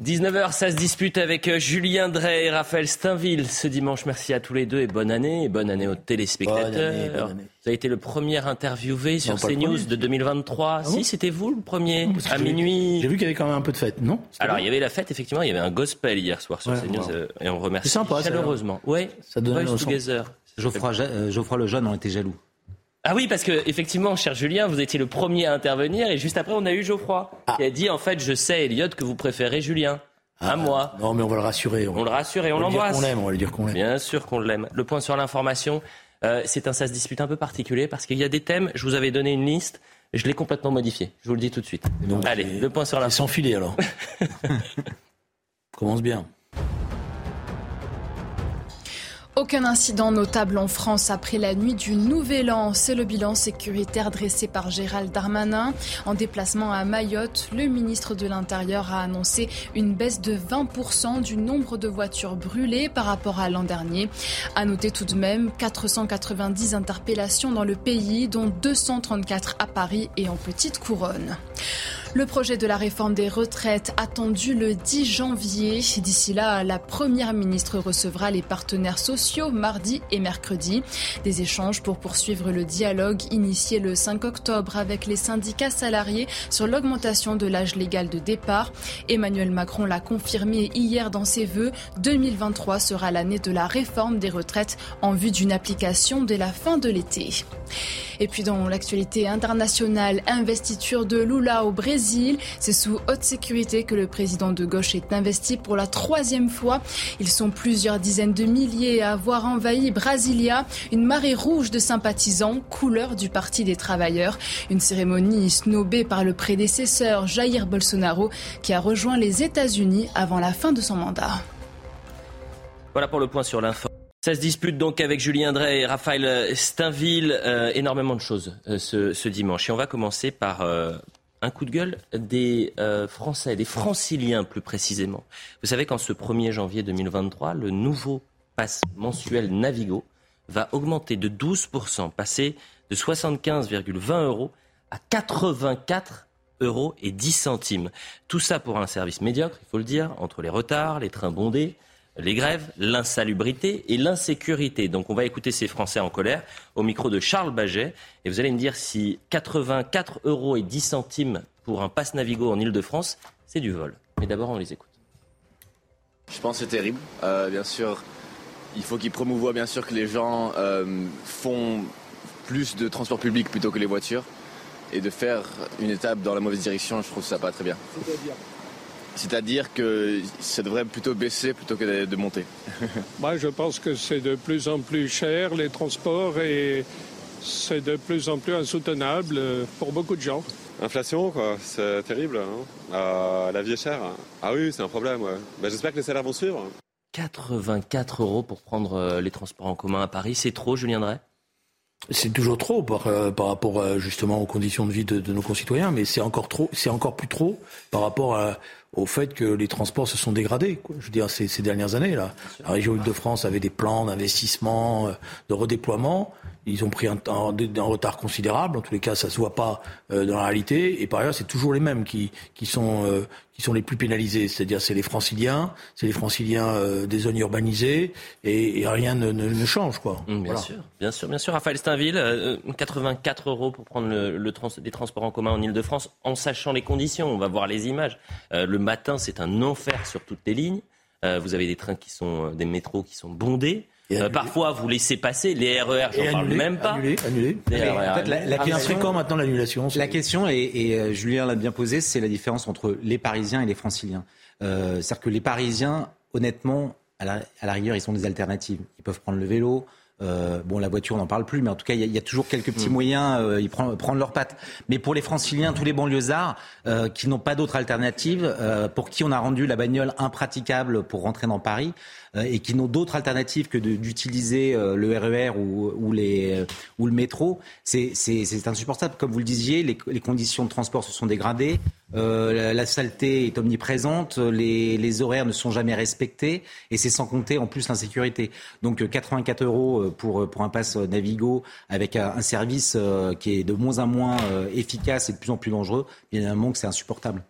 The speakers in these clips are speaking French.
19h, ça se dispute avec euh, Julien Drey et Raphaël Steinville ce dimanche. Merci à tous les deux et bonne année. Et bonne année aux téléspectateurs. Bonne année, bonne année. Vous avez été le premier interviewé sur le CNews premier. de 2023. si, bon c'était vous le premier, à minuit. J'ai vu qu'il y avait quand même un peu de fête, non? Alors, il y avait la fête, effectivement. Il y avait un gospel hier soir sur Ouais, CNews. wow. euh, Et on remercie C'est sympa, ça, chaleureusement. Oui, Ça donne Voice un sens. Together. Geoffroy, euh, Geoffroy Lejeune en était jaloux. Ah oui, parce que effectivement, cher Julien, vous étiez le premier à intervenir et juste après, on a eu Geoffroy qui a dit en fait, je sais, Elliot, que vous préférez Julien. à moi. Non, mais on va le rassurer. On le rassure et on, dire l'embrasse. qu'on l'aime, on va lui dire qu'on l'aime. Bien sûr qu'on l'aime. Le point sur l'information, euh, c'est un ça se dispute un peu particulier parce qu'il y a des thèmes. Je vous avais donné une liste. Je l'ai complètement modifié. Je vous le dis tout de suite. Donc, Allez, le point sur l'information. sans filet alors. Commence bien. Aucun incident notable en France après la nuit du Nouvel An. C'est le bilan sécuritaire dressé par Gérald Darmanin. En déplacement à Mayotte, le ministre de l'Intérieur a annoncé une baisse de 20% du nombre de voitures brûlées par rapport à l'an dernier. À noter tout de même 490 interpellations dans le pays, dont 234 à Paris et en petite couronne. Le projet de la réforme des retraites attendu le 10 janvier. D'ici là, la première ministre recevra les partenaires sociaux mardi et mercredi. Des échanges pour poursuivre le dialogue initié le 5 octobre avec les syndicats salariés sur l'augmentation de l'âge légal de départ. Emmanuel Macron l'a confirmé hier dans ses vœux. 2023 sera l'année de la réforme des retraites en vue d'une application dès la fin de l'été. Et puis dans l'actualité internationale, investiture de Lula au Brésil. C'est sous haute sécurité que le président de gauche est investi pour la troisième fois. Ils sont plusieurs dizaines de milliers à avoir envahi Brasilia, une marée rouge de sympathisants, couleur du Parti des travailleurs. Une cérémonie snobée par le prédécesseur Jair Bolsonaro qui a rejoint les États-Unis avant la fin de son mandat. Voilà pour le point sur l'info. Ça se dispute donc avec Julien Drey et Raphaël Steinville. Euh, énormément de choses euh, ce, ce dimanche. Et on va commencer par euh, un coup de gueule des euh, Français, des franciliens plus précisément. Vous savez qu'en ce 1er janvier 2023, le nouveau pass mensuel Navigo va augmenter de 12%, passer de 75,20 euros à 84 euros et 10 centimes. Tout ça pour un service médiocre, il faut le dire, entre les retards, les trains bondés, les grèves, l'insalubrité et l'insécurité. Donc on va écouter ces Français en colère au micro de Charles Baget et vous allez me dire si 84 euros et 10 centimes pour un pass Navigo en Ile-de-France, c'est du vol. Mais d'abord on les écoute. Je pense que c'est terrible. Euh, bien sûr, il faut qu'ils promouvoient bien sûr que les gens euh, font plus de transport public plutôt que les voitures. Et de faire une étape dans la mauvaise direction, je trouve ça pas très bien. C'est-à-dire? Que ça devrait plutôt baisser plutôt que de, monter. Moi, je pense que c'est de plus en plus cher, les transports, et c'est de plus en plus insoutenable euh, pour beaucoup de gens. Inflation, quoi, c'est terrible. hein. Euh, la vie est chère. Ah oui, c'est un problème, ouais. Bah, J'espère que les salaires vont suivre. 84 euros pour prendre euh, les transports en commun à Paris, c'est trop, Julien Drey? C'est toujours trop par, euh, par rapport euh, justement aux conditions de vie de, de nos concitoyens, mais c'est encore trop, c'est encore plus trop par rapport à- au fait que les transports se sont dégradés. Quoi. Je veux dire, ces, ces dernières années là, la région Île-de-France avait des plans d'investissement, euh, de redéploiement. Ils ont pris un, un- un retard considérable. En tous les cas, ça se voit pas euh, dans la réalité. Et par ailleurs, c'est toujours les mêmes qui, qui sont euh, qui sont les plus pénalisés. C'est-à-dire, c'est les Franciliens, c'est les Franciliens euh, des zones urbanisées, et, et rien ne, ne, ne change, quoi. Bien Voilà. sûr, bien sûr, bien sûr. Raphaël Steinville, euh, 84 euros pour prendre le, le trans- des transports en commun en Ile-de-France, en sachant les conditions. On va voir les images. Le matin, c'est un enfer sur toutes les lignes. Euh, vous avez des trains qui sont, euh, des métros qui sont bondés. Euh, parfois, vous laissez passer les RER. J'en Et parle annulé, même pas. annulé, annulé. Les Mais RER en fait, la- question- c'est quand maintenant l'annulation La question, et, et, Julien l'a bien posé, c'est la différence entre les Parisiens et les Franciliens. Euh, C'est-à-dire que les Parisiens, honnêtement, à la, à la rigueur, ils sont des alternatives. Ils peuvent prendre le vélo, Euh, bon, la voiture, on n'en parle plus, mais en tout cas, il y, a toujours quelques petits mm. moyens. Euh, ils prennent, prendre leurs pattes. Mais pour les Franciliens, tous les banlieusards euh, qui n'ont pas d'autre alternative, euh, pour qui on a rendu la bagnole impraticable pour rentrer dans Paris, et qui n'ont d'autres alternatives que d'utiliser euh, le RER e ou, ou, le métro, c'est insupportable. Comme vous le disiez, les, conditions de transport se sont dégradées. Euh, la, saleté est omniprésente, les, horaires ne sont jamais respectés et c'est sans compter en plus l'insécurité. Donc 84 euros pour, un pass Navigo avec un, service qui est de moins en moins efficace et de plus en plus dangereux, bien évidemment que c'est insupportable.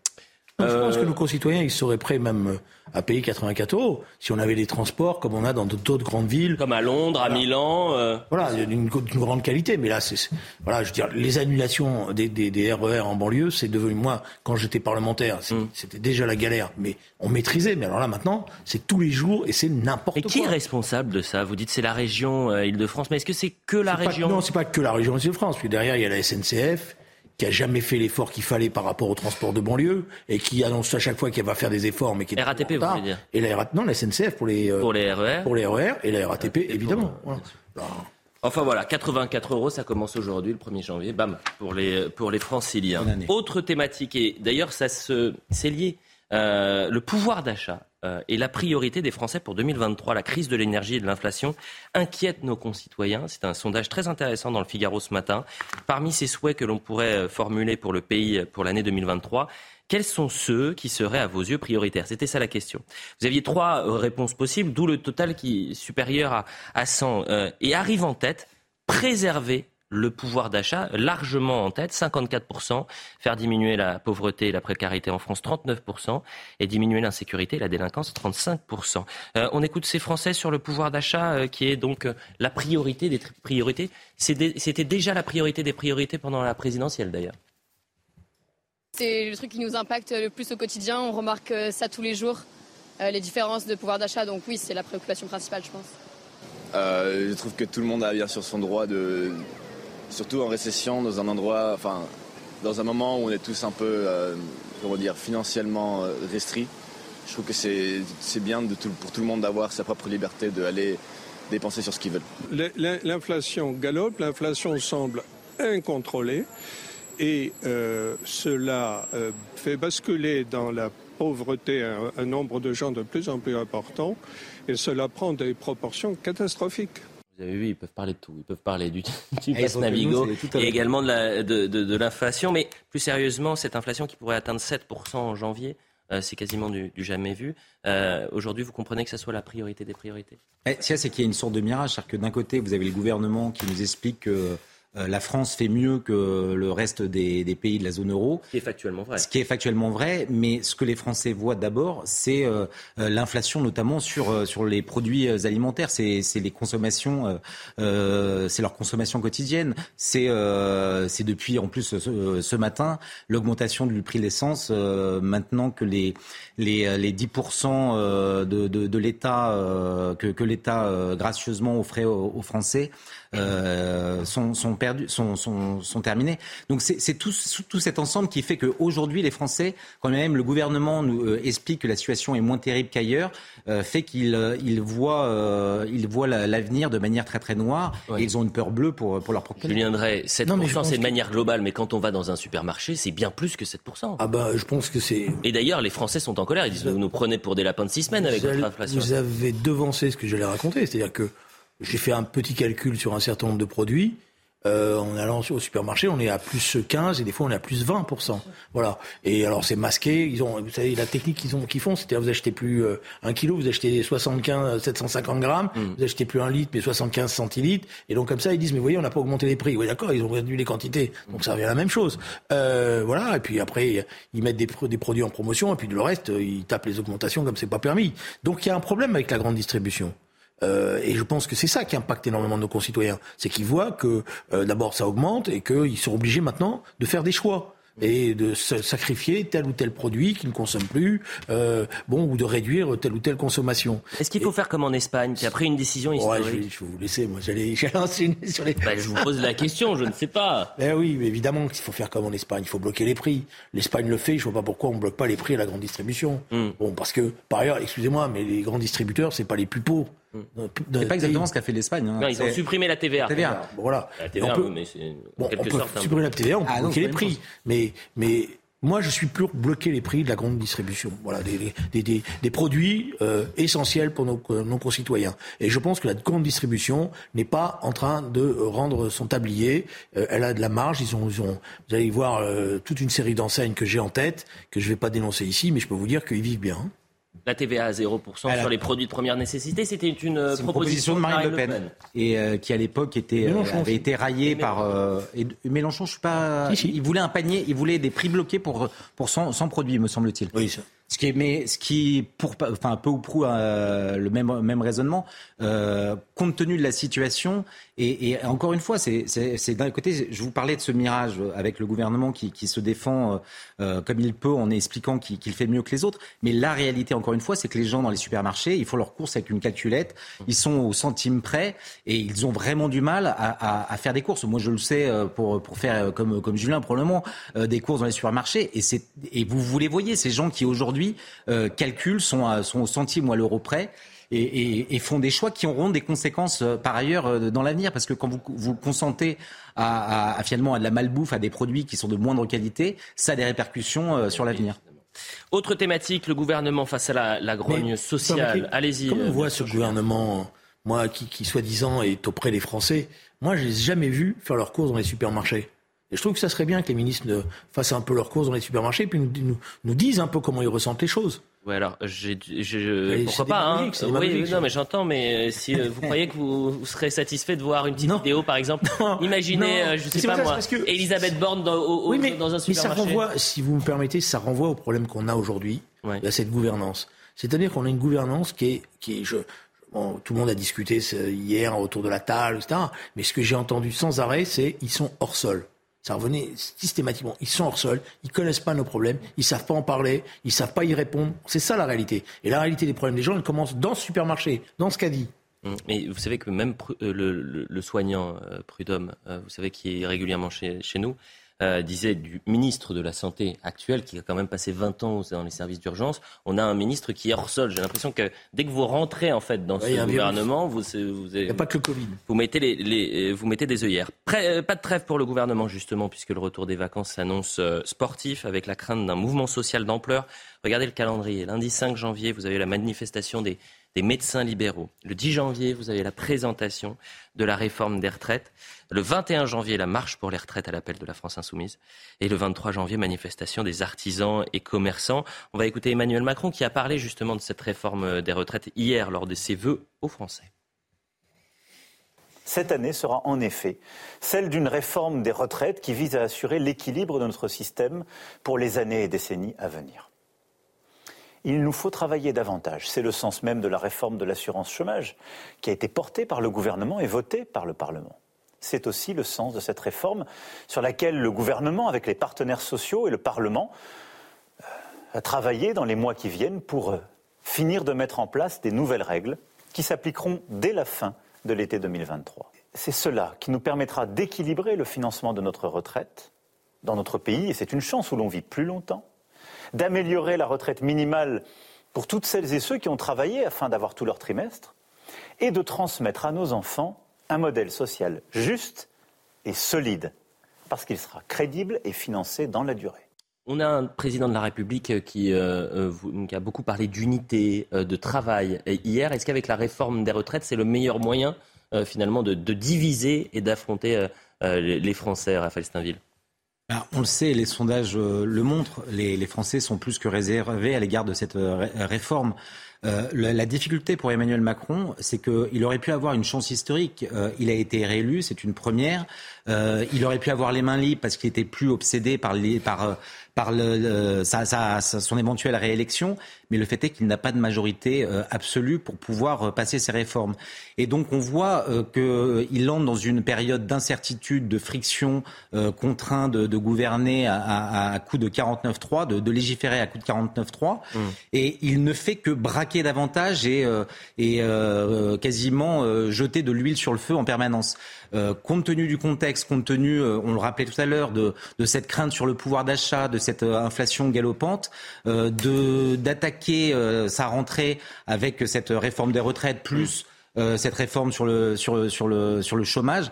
Je pense que nos concitoyens, ils seraient prêts même à payer 84 euros si on avait des transports comme on a dans d'autres grandes villes. Comme à Londres, à Milan. Euh... Voilà, une, grande qualité. Mais là, c'est voilà, je veux dire, les annulations des, des, des RER e en banlieue, c'est devenu moi quand j'étais parlementaire, mm. c'était déjà la galère, mais on maîtrisait. Mais alors là, maintenant, c'est tous les jours et c'est n'importe quoi. Et qui est responsable de ça? Vous dites c'est la région euh, Île-de-France, mais est-ce que c'est que la région? Non, c'est pas que la région Île-de-France. Puis derrière, il y a la SNCF qui a jamais fait l'effort qu'il fallait par rapport au transport de banlieue et qui annonce à chaque fois qu'elle va faire des efforts, mais qui est RATP, vous voulez dire Et la non, la SNCF pour les euh, pour les RER, pour les RER et la RATP évidemment. Enfin voilà, 84 euros, ça commence aujourd'hui, le 1er janvier, bam, pour les, pour les franciliens. Autre thématique, et d'ailleurs, ça se, c'est lié, euh, le pouvoir d'achat euh, et la priorité des Français pour 2023. La crise de l'énergie et de l'inflation inquiète nos concitoyens. C'est un sondage très intéressant dans le Figaro ce matin. Parmi ces souhaits que l'on pourrait euh, formuler pour le pays pour l'année 2023, quels sont ceux qui seraient à vos yeux prioritaires? C'était ça la question. Vous aviez trois euh, réponses possibles, d'où le total qui est supérieur à, à 100. et arrive en tête, préserver le pouvoir d'achat largement en tête, 54%, faire diminuer la pauvreté et la précarité en France, 39%, et diminuer l'insécurité et la délinquance, 35%. Euh, on écoute ces Français sur le pouvoir d'achat euh, qui est donc euh, la priorité des priorités. C'était déjà la priorité des priorités pendant la présidentielle d'ailleurs. C'est le truc qui nous impacte le plus au quotidien. On remarque ça tous les jours, les différences de pouvoir d'achat. Donc oui, c'est la préoccupation principale, je pense. je trouve que tout le monde a bien sûr son droit de, surtout en récession, dans un endroit, enfin, dans un moment où on est tous un peu, euh, comment dire, financièrement euh, restrits. Je trouve que c'est bien pour tout le monde d'avoir sa propre liberté d'aller dépenser sur ce qu'ils veulent. L'inflation galope, l'inflation semble incontrôlée et euh, cela fait basculer dans la pauvreté un nombre de gens de plus en plus important et cela prend des proportions catastrophiques. Vous avez vu, ils peuvent parler de tout. Ils peuvent parler du, du pass Navigo et également de l'inflation. Mais plus sérieusement, cette inflation qui pourrait atteindre 7% en janvier, euh, c'est quasiment du, jamais vu. Euh, aujourd'hui, vous comprenez que ça soit la priorité des priorités? Eh, C'est qu'il y a une sorte de mirage. C'est-à-dire que d'un côté, vous avez le gouvernement qui nous explique que la France fait mieux que le reste des, pays de la zone euro. Ce qui est factuellement vrai. Ce qui est factuellement vrai, mais ce que les Français voient d'abord, c'est euh, euh, l'inflation, notamment sur, sur les produits alimentaires. C'est les consommations, c'est leur consommation quotidienne. C'est depuis, en plus, ce, matin, l'augmentation du prix de l'essence, maintenant que les, les, les 10% de, de, de l'État, que, que l'État gracieusement offrait aux Français, euh, sont, sont, perdus, sont, sont, sont terminés. Donc c'est tout, tout cet ensemble qui fait qu'aujourd'hui, les Français, quand même le gouvernement nous euh, explique que la situation est moins terrible qu'ailleurs, euh, fait qu'ils ils voient, ils voient l'avenir de manière très très noire et ils ont une peur bleue pour, pour leur propre Je viendrai 7%, c'est de manière globale, mais quand on va dans un supermarché, c'est bien plus que 7%. Ah bah je pense que c'est... Et d'ailleurs, les Français sont en colère, ils disent, vous nous prenez pour des lapins de six semaines avec votre inflation. Vous avez devancé ce que j'allais raconter, c'est-à-dire que j'ai fait un petit calcul sur un certain nombre de produits. Euh, en allant au supermarché, on est à plus 15 et des fois on est à plus 20%. Voilà. Et alors c'est masqué. Ils ont, vous savez, la technique qu'ils ont, qu'ils font, c'était vous achetez plus euh, un kilo, vous achetez 75, 750 grammes, mm. vous achetez plus un litre, mais 75 centilitres. Et donc comme ça, ils disent, mais voyez, on n'a pas augmenté les prix. Oui, d'accord, ils ont réduit les quantités. Donc ça revient à la même chose. Euh, voilà. Et puis après, ils mettent des, des produits en promotion et puis le reste, ils tapent les augmentations comme c'est pas permis. Donc il y a un problème avec la grande distribution. Euh, et je pense que c'est ça qui impacte énormément nos concitoyens. C'est qu'ils voient que euh, d'abord ça augmente et qu'ils sont obligés maintenant de faire des choix et de sacrifier tel ou tel produit qu'ils ne consomment plus, euh, bon, ou de réduire telle ou telle consommation. Est-ce qu'il faut faire comme en Espagne, qui a pris une décision historique ouais, je, vais, je, vais, vous laisser, moi j'allais lancer sur les... Ben, je vous pose la question, je ne sais pas. Ben oui, mais évidemment qu'il faut faire comme en Espagne, il faut bloquer les prix. L'Espagne le fait, je vois pas pourquoi on bloque pas les prix à la grande distribution. Hmm. Bon, parce que, par ailleurs, excusez-moi, mais les grands distributeurs, c'est pas les plus pauvres C'est pas exactement ce qu'a fait l'Espagne. Hein. Non, ils ont supprimé la TVA. TVA. Voilà. La TVA, on peut, oui, mais c'est en bon, quelque on peut sorte. supprimer la TVA, on peut Ah bloquer les prix. Mais, mais moi, je suis pour bloquer les prix de la grande distribution. Voilà, des, des, des, des produits euh, essentiels pour nos, nos concitoyens. Et je pense que la grande distribution n'est pas en train de rendre son tablier. Euh, elle a de la marge. Ils ont, ils ont, vous allez voir euh, toute une série d'enseignes que j'ai en tête, que je ne vais pas dénoncer ici, mais je peux vous dire qu'ils vivent bien. La TVA à 0% Alors- sur les produits de première nécessité, c'était une, euh, une proposition de Marine Le Pen, et euh, qui à l'époque était euh, Mélenchon avait été raillée par euh, et, Mélenchon. Je suis pas. Si, si. Il voulait un panier, il voulait des prix bloqués pour pour 100, 100 produits, me semble-t-il. Oui, ça. Ce qui mais ce qui, pour, enfin, peu ou prou euh, le même, même raisonnement, euh, compte tenu de la situation, et, encore une fois, c'est, d'un côté, je vous parlais de ce mirage avec le gouvernement qui, qui se défend euh, comme il peut en expliquant qu'il, fait mieux que les autres, mais la réalité, encore une fois, c'est que les gens dans les supermarchés, ils font leurs courses avec une calculette, ils sont au centime près, et ils ont vraiment du mal à, à, faire des courses. Moi, je le sais pour, pour faire comme, comme Julien, probablement, des courses dans les supermarchés, et, et vous, vous les voyez, ces gens qui aujourd'hui euh, calculent, sont, à- sont au centime ou à l'euro près. Et, et- et font des choix qui auront des conséquences euh, par ailleurs euh, dans l'avenir parce que quand vous vous consentez à, à- à, finalement à de la malbouffe, à des produits qui sont de moindre qualité, ça a des répercussions euh, sur l'avenir. Autre thématique, le gouvernement face à la, la grogne Mais, sociale. Allez-y. Comment on voit ce gouvernement, moi, qui, qui soi-disant est auprès des Français? Moi, je les ai jamais vus faire leurs courses dans les supermarchés. Et je trouve que ça serait bien que les ministres fassent un peu leurs courses dans les supermarchés, puis nous, nous, nous disent un peu comment ils ressentent les choses. Ouais, alors, Mais pourquoi pas, hein. Oui, non, mais j'entends, mais euh, si euh, vous croyez que vous, vous serez satisfait de voir une petite Non. vidéo, par exemple, Non. imaginez, euh, je sais pas ça, moi, que- Elisabeth Borne dans, au- au- oui, mais, dans un mais ça supermarché. renvoie, si vous me permettez, ça renvoie au problème qu'on a aujourd'hui, Ouais. à cette gouvernance. C'est-à-dire qu'on a une gouvernance qui est, qui est je, bon, tout le monde a discuté hier autour de la table, etc. Mais ce que j'ai entendu sans arrêt, c'est ils sont hors sol. Ça revenait systématiquement. Ils sont hors sol, ils connaissent pas nos problèmes, ils savent pas en parler, ils savent pas y répondre. C'est ça la réalité. Et la réalité des problèmes des gens, elle commence dans ce supermarché, dans ce dit. Mm. Mais vous savez que même euh, le soignant euh, Prudhomme, euh, vous savez qui est régulièrement chez, chez nous, euh, disait du ministre de la Santé actuel, qui a quand même passé 20 ans dans les services d'urgence, on a un ministre qui est hors sol. J'ai l'impression que dès que vous rentrez en fait dans Ouais, ce gouvernement, vous, vous, a pas que le Covid. vous mettez les, les- euh, vous mettez des œillères. Euh, pas de trêve pour le gouvernement justement puisque le retour des vacances s'annonce euh, sportif avec la crainte d'un mouvement social d'ampleur. Regardez le calendrier. Lundi 5 janvier, vous avez la manifestation des, des médecins libéraux. Le 10 janvier, vous avez la présentation de la réforme des retraites. Le 21 janvier, la marche pour les retraites à l'appel de la France insoumise. Et le 23 janvier, manifestation des artisans et commerçants. On va écouter Emmanuel Macron qui a parlé justement de cette réforme euh, des retraites hier lors de ses vœux aux Français. Cette année sera en effet celle d'une réforme des retraites qui vise à assurer l'équilibre de notre système pour les années et décennies à venir. Il nous faut travailler davantage. C'est le sens même de la réforme de l'assurance chômage qui a été portée par le gouvernement et votée par le Parlement. C'est aussi le sens de cette réforme sur laquelle le gouvernement, avec les partenaires sociaux et le Parlement, euh, a travaillé dans les mois qui viennent pour euh, finir de mettre en place des nouvelles règles qui s'appliqueront dès la fin de l'été 2023. C'est cela qui nous permettra d'équilibrer le financement de notre retraite dans notre pays, et c'est une chance où l'on vit plus longtemps, d'améliorer la retraite minimale pour toutes celles et ceux qui ont travaillé afin d'avoir tout leur trimestre, et de transmettre à nos enfants un modèle social juste et solide, parce qu'il sera crédible et financé dans la durée. On a un président de la République qui, euh, euh, a beaucoup parlé d'unité, euh, de travail euh, hier. Est-ce qu'avec la réforme des retraites, c'est le meilleur moyen finalement de, diviser et d'affronter les les Français, Raphaël Steinville? Ben, on le sait, les sondages euh, le montrent, les, Français sont plus que réservés à l'égard de cette euh, ré- réforme. Euh, la, difficulté pour Emmanuel Macron, c'est qu'il aurait pu avoir une chance historique. Il a été réélu, c'est une première. Il aurait pu avoir les mains libres parce qu'il était plus obsédé par, son éventuelle réélection. Mais le fait est qu'il n'a pas de majorité euh, absolue pour pouvoir euh, passer ces réformes. Et donc on voit euh, qu'il entre dans une période d'incertitude, de friction, contraint de, de gouverner à, à, à coup de 49-3, de, de légiférer à coup de 49-3. Et il ne fait que braquer davantage et, et quasiment jeter de l'huile sur le feu en permanence. Euh, compte tenu du contexte, compte tenu, euh, on le rappelait tout à l'heure, de, de cette crainte sur le pouvoir d'achat, de cette euh, inflation galopante, de d'attaquer euh, sa rentrée avec cette réforme des retraites plus cette réforme sur le, sur, sur le, sur le chômage,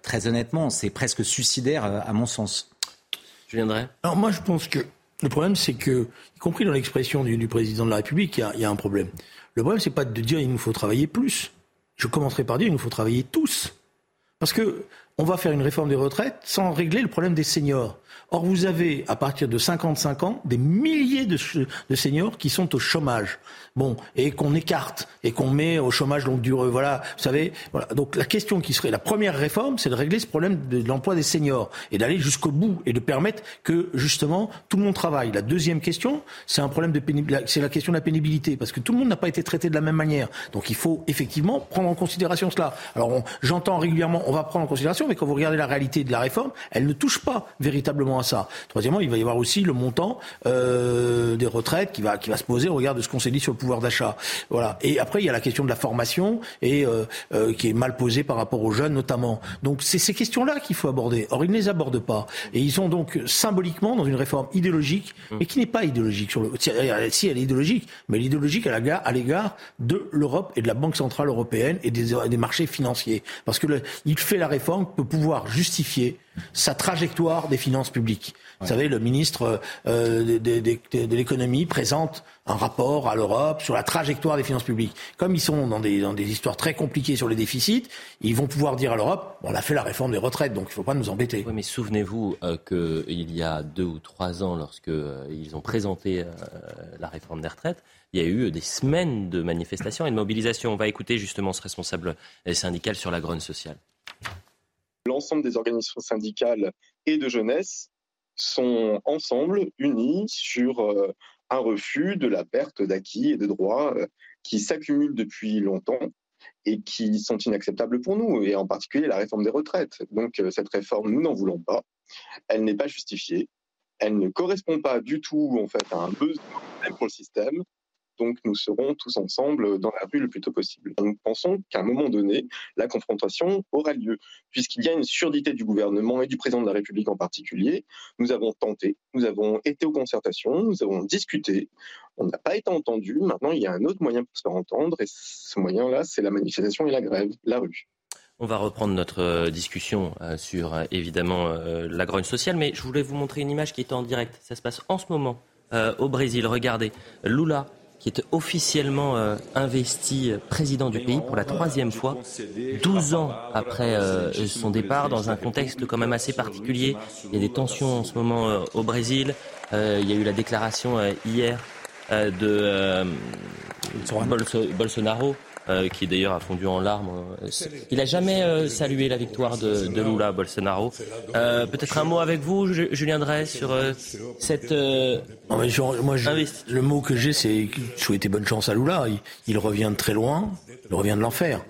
très honnêtement, c'est presque suicidaire à mon sens. Je viendrai. Alors moi, je pense que le problème, c'est que, y compris dans l'expression du, président de la République, il y, a, un problème. Le problème, c'est pas de dire il nous faut travailler plus. Je commencerai par dire il nous faut travailler tous. Parce que on va faire une réforme des retraites sans régler le problème des seniors. Or, vous avez, à partir de 55 ans, des milliers de, seniors qui sont au chômage. Bon, et qu'on écarte et qu'on met au chômage longue durée. Voilà, vous savez. Voilà. Donc la question qui serait la première réforme, c'est de régler ce problème de, l'emploi des seniors et d'aller jusqu'au bout et de permettre que justement tout le monde travaille. La deuxième question, c'est un problème de c'est la question de la pénibilité parce que tout le monde n'a pas été traité de la même manière. Donc il faut effectivement prendre en considération cela. Alors j'entends régulièrement, on va prendre en considération, mais quand vous regardez la réalité de la réforme, elle ne touche pas véritablement à ça. Troisièmement, il va y avoir aussi le montant euh, des retraites qui va qui va se poser au regard de ce qu'on s'est dit sur le pouvoir d'achat. Voilà. Et après, il y a la question de la formation et euh, euh, qui est mal posée par rapport aux jeunes notamment. Donc c'est ces questions-là qu'il faut aborder. Or, ils ne les abordent pas. Et ils sont donc symboliquement dans une réforme idéologique, mmh. mais qui n'est pas idéologique. Sur le... Si elle est idéologique, mais elle est idéologique à l'égard de l'Europe et de la Banque centrale européenne et des, des marchés financiers. Parce que le, il fait la réforme pour pouvoir justifier sa trajectoire des finances publiques. Vous savez, le ministre euh, de, l'économie présente un rapport à l'Europe sur la trajectoire des finances publiques. Comme ils sont dans des, histoires très compliquées sur les déficits, ils vont pouvoir dire à l'Europe on a fait la réforme des retraites, donc il ne faut pas nous embêter. Oui, mais souvenez-vous euh, qu'il y a deux ou trois ans, lorsque euh, ont présenté la réforme des retraites, il y a eu des semaines de manifestations et de mobilisations. On va écouter justement ce responsable syndical sur la grogne sociale. L'ensemble des organisations syndicales et de jeunesse sont ensemble unis sur euh, un refus de la perte d'acquis et de droits euh, qui s'accumulent depuis longtemps et qui sont inacceptables pour nous, et en particulier la réforme des retraites. Donc euh, cette réforme, nous n'en voulons pas. Elle n'est pas justifiée. Elle ne correspond pas du tout en fait à un besoin pour le système donc nous serons tous ensemble dans la rue le plus tôt possible. Nous pensons qu'à un moment donné, la confrontation aura lieu, puisqu'il y a une surdité du gouvernement et du président de la République en particulier. Nous avons tenté, nous avons été aux concertations, nous avons discuté, on n'a pas été entendu. Maintenant, il y a un autre moyen pour se faire entendre, et ce moyen-là, c'est la manifestation et la grève, la rue. On va reprendre notre euh, discussion euh, sur euh, évidemment la grogne sociale, mais je voulais vous montrer une image qui est en direct. Ça se passe en ce moment au Brésil. Regardez, Lula qui est officiellement euh, investi euh, président du pays pour la troisième fois, 12 ans après euh, son départ, dans un contexte quand même assez particulier. Il y a des tensions en ce moment au Brésil. il y a eu la déclaration hier de Bolsonaro euh, qui d'ailleurs a fondu en larmes. Euh, il n'a jamais euh, salué la victoire de, de Lula Bolsonaro. Peut-être un mot avec vous, Julien Drey, sur cette. moi, le mot que j'ai, c'est souhaiter bonne chance à Lula. il revient de très loin, il revient de l'enfer.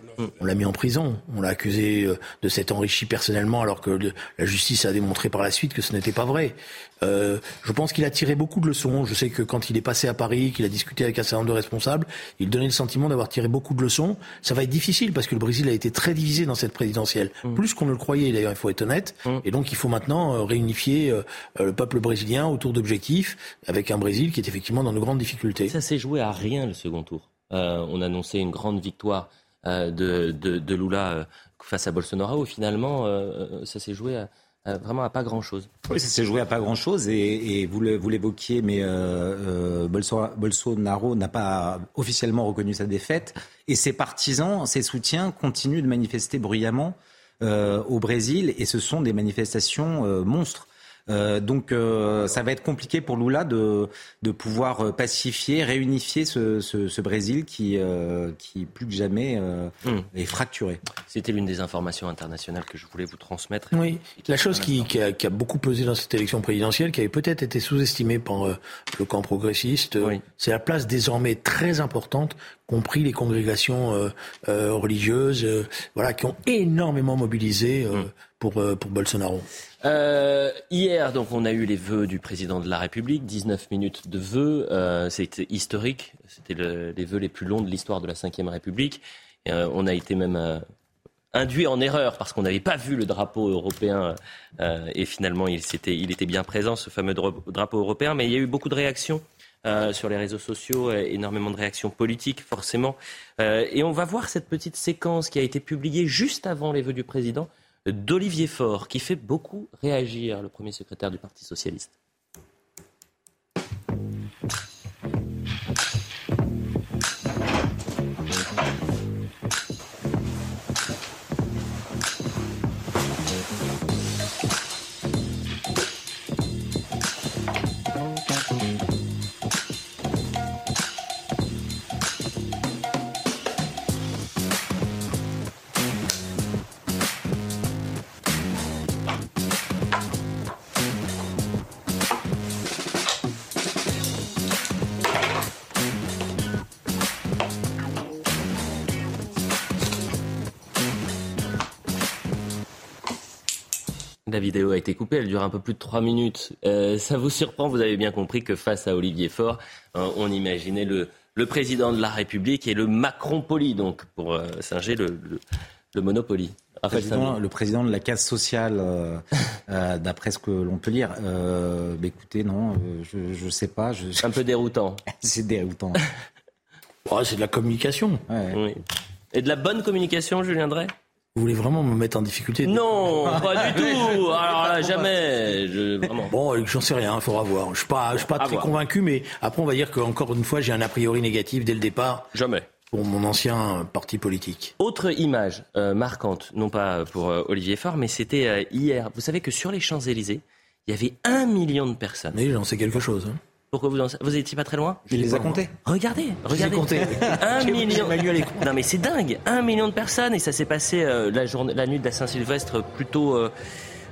On l'a mis en prison. On l'a accusé euh, de s'être enrichi personnellement alors que la justice a démontré par la suite que ce n'était pas vrai. Euh, je pense qu'il a tiré beaucoup de leçons. Je sais que quand il est passé à Paris, qu'il a discuté avec un certain nombre de responsables, il donnait le sentiment d'avoir tiré beaucoup de leçons. Ça va être difficile parce que le Brésil a été très divisé dans cette présidentielle. Mm. Plus qu'on ne le croyait d'ailleurs, il faut être honnête. Mm. Et donc il faut maintenant euh, réunifier le peuple brésilien autour d'objectifs avec un Brésil qui est effectivement dans de grandes difficultés. Ça s'est joué à rien le second tour. on annonçait une grande victoire euh, de, de, Lula euh, face à Bolsonaro, finalement, euh, ça s'est joué vraiment à pas grand-chose. Oui, ça s'est joué à pas grand-chose et, vous l'évoquiez, mais Bolsonaro n'a pas officiellement reconnu sa défaite et ses partisans, ses soutiens continuent de manifester bruyamment au Brésil et ce sont des manifestations monstres. Euh, donc euh, ça va être compliqué pour Lula de, de pouvoir euh, pacifier, réunifier ce, ce, Brésil qui, qui plus que jamais hmm. est fracturé. C'était l'une des informations internationales que je voulais vous transmettre. Oui, la chose qui, qui, a, qui, a, beaucoup pesé dans cette élection présidentielle, qui avait peut-être été sous-estimée par le camp progressiste, c'est la place désormais très importante compris les congrégations religieuses, voilà, qui ont énormément mobilisé hmm. pour, pour Bolsonaro. Euh, hier, donc, on a eu les vœux du président de la République, 19 minutes de vœux. Euh, c'était historique. C'était les vœux les plus longs de l'histoire de la Ve République. Euh, on a été même euh, induit en erreur parce qu'on n'avait pas vu le drapeau européen et finalement il, il était bien présent, ce fameux drapeau européen. Mais il y a eu beaucoup de réactions sur les réseaux sociaux, énormément de réactions politiques forcément. et on va voir cette petite séquence qui a été publiée juste avant les vœux du président d'Olivier Faure, qui fait beaucoup réagir le premier secrétaire du Parti socialiste. Vidéo a été coupée, elle dure un peu plus de trois minutes. Euh, ça vous surprend, vous avez bien compris que face à Olivier Faure, euh, on imaginait le, président de la République et le Macron poli, donc pour euh, singer le, le, Monopoly. le président de la case sociale, d'après ce que l'on peut lire. Bah, écoutez, non, je ne sais pas. Je... Un peu déroutant. C'est déroutant. c'est de la communication. Oui. Et de la bonne communication, Julien Drey? Vous voulez vraiment me mettre en difficulté Non, pas du tout. Alors là, jamais. Je, Bon, j'en sais rien, il faudra voir. Je suis pas, je suis pas très convaincu, mais après, on va dire qu'encore une fois, j'ai un a priori négatif dès le départ. Jamais. Pour mon ancien parti politique. Autre image euh, marquante, non pas pour euh, Olivier Faure, mais c'était euh, hier. Vous savez que sur les Champs-Élysées, il y avait un million de personnes. Mais j'en sais quelque chose. Hein. Pourquoi vous vous étiez pas très loin? Je les ai comptés. Regardez, regardez. comptés. Un million. Non mais c'est dingue, un million de personnes et ça s'est passé euh, la journée, la nuit de la Saint-Sylvestre plutôt. Euh,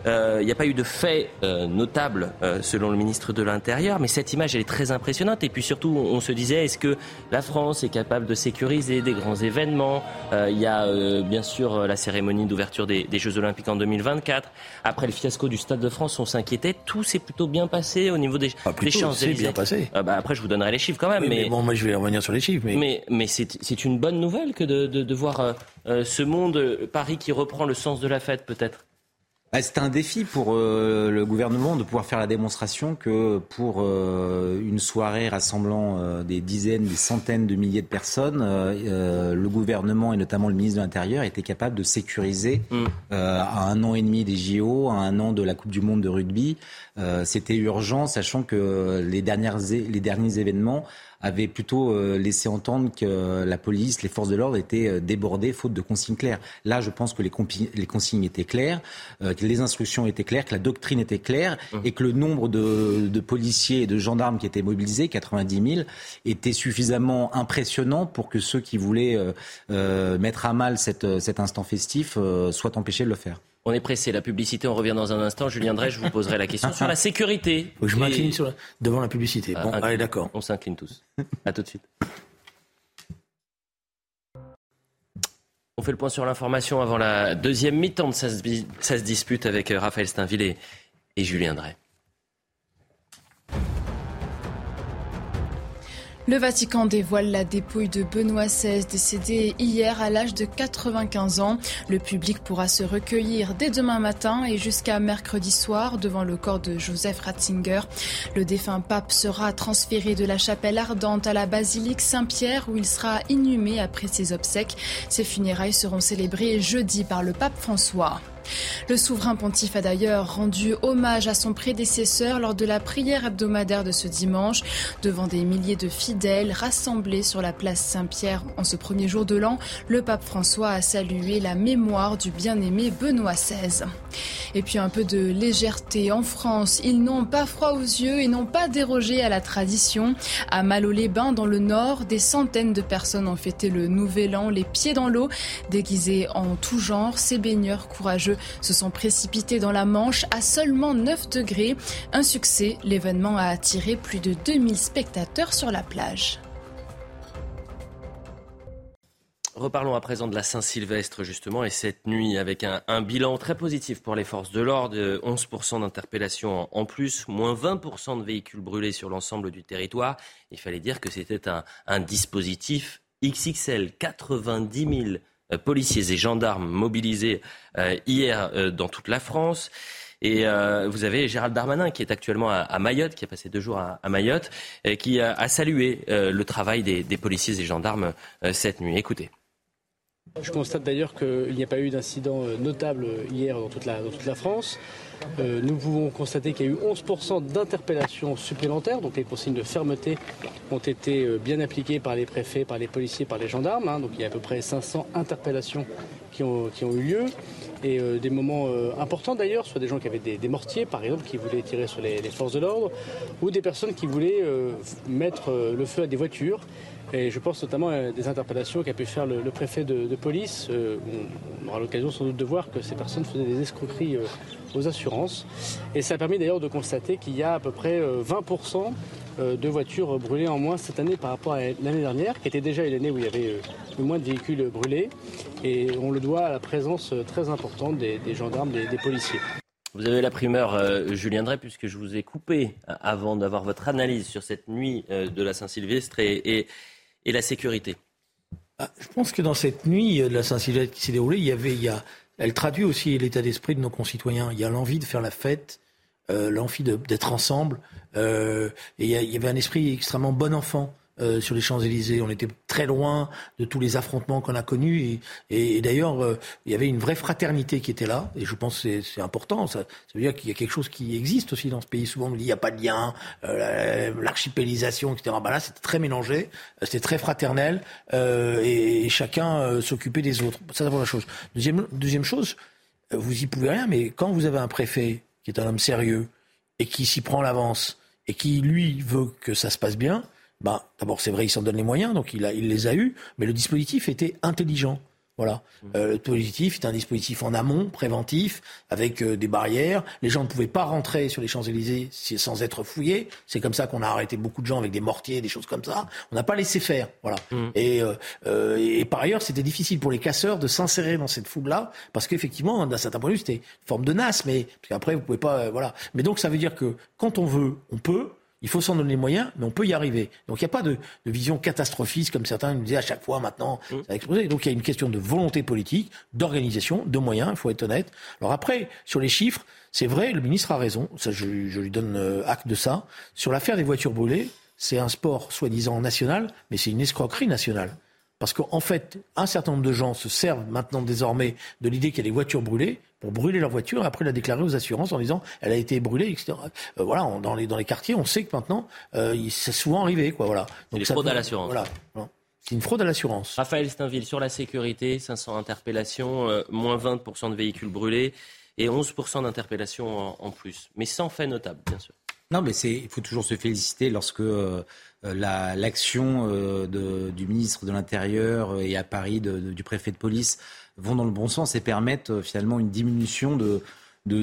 il euh, n'y a pas eu de fait euh, notable euh, selon le ministre de l'Intérieur, mais cette image elle est très impressionnante. Et puis surtout, on, se disait, est-ce que la France est capable de sécuriser des grands événements? Il y a bien sûr la cérémonie d'ouverture des, Jeux Olympiques en 2024. Après le fiasco du Stade de France, on s'inquiétait. Tout s'est plutôt bien passé au niveau des, ah, des C'est bien passé. bah, après, je vous donnerai les chiffres quand même. mais... bon, moi je vais revenir sur les chiffres. Mais, mais, mais c'est une bonne nouvelle que de, de, de voir ce monde, Paris qui reprend le sens de la fête peut-être. Bah, c'est un défi pour euh, le gouvernement de pouvoir faire la démonstration que pour euh, une soirée rassemblant euh, des dizaines, des centaines de milliers de personnes, le gouvernement et notamment le ministre de l'Intérieur était capable de sécuriser mm. à un an et demi des JO, à un an de la Coupe du Monde de rugby. C'était urgent, sachant que les, dernières, les derniers événements avait plutôt euh, laissé entendre que la police, les forces de l'ordre étaient euh, débordées faute de consignes claires. Là, je pense que les, les consignes étaient claires, euh, que les instructions étaient claires, que la doctrine était claire mmh. et que le nombre de, de, policiers et de gendarmes qui étaient mobilisés, 90 000, était suffisamment impressionnant pour que ceux qui voulaient mettre à mal cette, cet instant festif soient empêchés de le faire. On est pressé. La publicité, on revient dans un instant. Julien Drey, je vous poserai la question sur la sécurité. je m'incline devant la publicité. Bon, allez, d'accord. On s'incline tous. À tout de suite. On fait le point sur l'information avant la deuxième mi-temps de ça se, dispute avec euh, Raphaël Steinville et, et Julien Drey. Le Vatican dévoile la dépouille de Benoît XVI, décédé hier à l'âge de 95 ans. Le public pourra se recueillir dès demain matin et jusqu'à mercredi soir devant le corps de Joseph Ratzinger. Le défunt pape sera transféré de la chapelle ardente à la basilique Saint-Pierre où il sera inhumé après ses obsèques. Ses funérailles seront célébrées jeudi par le pape François. Le souverain pontife a d'ailleurs rendu hommage à son prédécesseur lors de la prière hebdomadaire de ce dimanche. Devant des milliers de fidèles rassemblés sur la place Saint-Pierre en ce premier jour de l'an, le pape François a salué la mémoire du bien-aimé Benoît XVI. Et puis un peu de légèreté en France. Ils n'ont pas froid aux yeux et n'ont pas dérogé à la tradition. À Malo-les-Bains, dans le nord, des centaines de personnes ont fêté le nouvel an, les pieds dans l'eau, déguisés en tout genre. Ces baigneurs courageux se sont précipités dans la Manche à seulement 9 degrés. Un succès, l'événement a attiré plus de 2000 spectateurs sur la plage. Reparlons à présent de la Saint-Sylvestre, justement, et cette nuit, avec un, bilan très positif pour les forces de l'ordre, 11% d'interpellations en, plus, moins 20% de véhicules brûlés sur l'ensemble du territoire. Il fallait dire que c'était un, dispositif XXL, 90 000 euh, policiers et gendarmes mobilisés euh, hier euh, dans toute la France. Et euh, vous avez Gérald Darmanin qui est actuellement à, Mayotte, qui a passé deux jours à, Mayotte, qui a, salué le travail des, des, policiers et gendarmes cette nuit. Écoutez. Je constate d'ailleurs qu'il n'y a pas eu d'incident notable hier dans toute la, France. Euh, nous pouvons constater qu'il y a eu 11% d'interpellations supplémentaires, donc les consignes de fermeté ont été euh, bien appliquées par les préfets, par les policiers, par les gendarmes. Hein. donc il y a à peu près 500 interpellations qui ont, eu lieu. Et euh, des moments importants d'ailleurs, soit des gens qui avaient des, mortiers par exemple, qui voulaient tirer sur les, forces de l'ordre, ou des personnes qui voulaient mettre le feu à des voitures. Et je pense notamment à des interpellations qu'a pu faire le, préfet de, police. on aura l'occasion sans doute de voir que ces personnes faisaient des escroqueries aux assurances. Et ça a permis d'ailleurs de constater qu'il y a à peu près 20% euh, euh, de voitures brûlées en moins cette année par rapport à l'année dernière, qui était déjà une année où il y avait euh, le moins de véhicules brûlés. Et on le doit à la présence très importante des, gendarmes, des, policiers. Vous avez la primeur, Julien Drey, puisque je vous ai coupé avant d'avoir votre analyse sur cette nuit de la Saint-Sylvestre et, la sécurité. Ah, je pense que dans cette nuit de la Saint-Sylvestre qui s'est déroulée, il y avait, il y a, elle traduit aussi l'état d'esprit de nos concitoyens. Il y a l'envie de faire la fête, euh, l'envie d'être ensemble. Euh, et il y, avait un esprit extrêmement bon enfant. Euh, sur les Champs-Élysées. On était très loin de tous les affrontements qu'on a connus. Et, d'ailleurs, euh, il y avait une vraie fraternité qui était là. Et je pense que c'est important. Ça, veut dire qu'il y a quelque chose qui existe aussi dans ce pays. Souvent, on dit il n'y a pas de lien, euh, l'archipélisation, etc. Bah là, c'était très mélangé, c'était très fraternel. Et, chacun s'occupait des autres. Ça, c'est la chose. Deuxième, deuxième chose, vous y pouvez rien, mais quand vous avez un préfet qui est un homme sérieux et qui s'y prend l'avance et qui, lui, veut que ça se passe bien, bah, d'abord, c'est vrai, il s'en donne les moyens, donc il, a, il les a eus, mais le dispositif était intelligent. Voilà. Mmh. Euh, le dispositif est un dispositif en amont, préventif, avec euh, des barrières. Les gens ne pouvaient pas rentrer sur les Champs-Élysées sans être fouillés. C'est comme ça qu'on a arrêté beaucoup de gens avec des mortiers, des choses comme ça. On n'a pas laissé faire. Voilà. Mmh. Et, euh, et, par ailleurs, c'était difficile pour les casseurs de s'insérer dans cette foule-là, parce qu'effectivement, d'un certain point de vue, c'était une forme de nasse, mais parce qu'après, vous pouvez pas. voilà. Mais donc, ça veut dire que quand on veut, on peut. Il faut s'en donner les moyens, mais on peut y arriver. Donc il n'y a pas de, vision catastrophiste comme certains nous disaient à chaque fois maintenant. Donc il y a une question de volonté politique, d'organisation, de moyens, il faut être honnête. Alors après, sur les chiffres, c'est vrai, le ministre a raison, ça, je, lui donne euh, acte de ça. Sur l'affaire des voitures brûlées, c'est un sport soi-disant national, mais c'est une escroquerie nationale. Parce qu'en fait, un certain nombre de gens se servent maintenant désormais de l'idée qu'il y a des voitures brûlées pour brûler leur voiture et après la déclarer aux assurances en disant elle a été brûlée, etc. Euh, voilà, dans les dans les quartiers, on sait que maintenant euh, c'est souvent arrivé, quoi. Voilà. Donc fraude à l'assurance. Voilà. C'est une fraude à l'assurance. Raphaël Steinville, sur la sécurité, 500 interpellations, euh, moins 20% de véhicules brûlés et 11% d'interpellations en, plus. Mais sans fait notable, bien sûr. Non, mais il faut toujours se féliciter lorsque l'action du ministre de l'Intérieur et à Paris du préfet de police vont dans le bon sens et permettent euh, finalement une diminution de,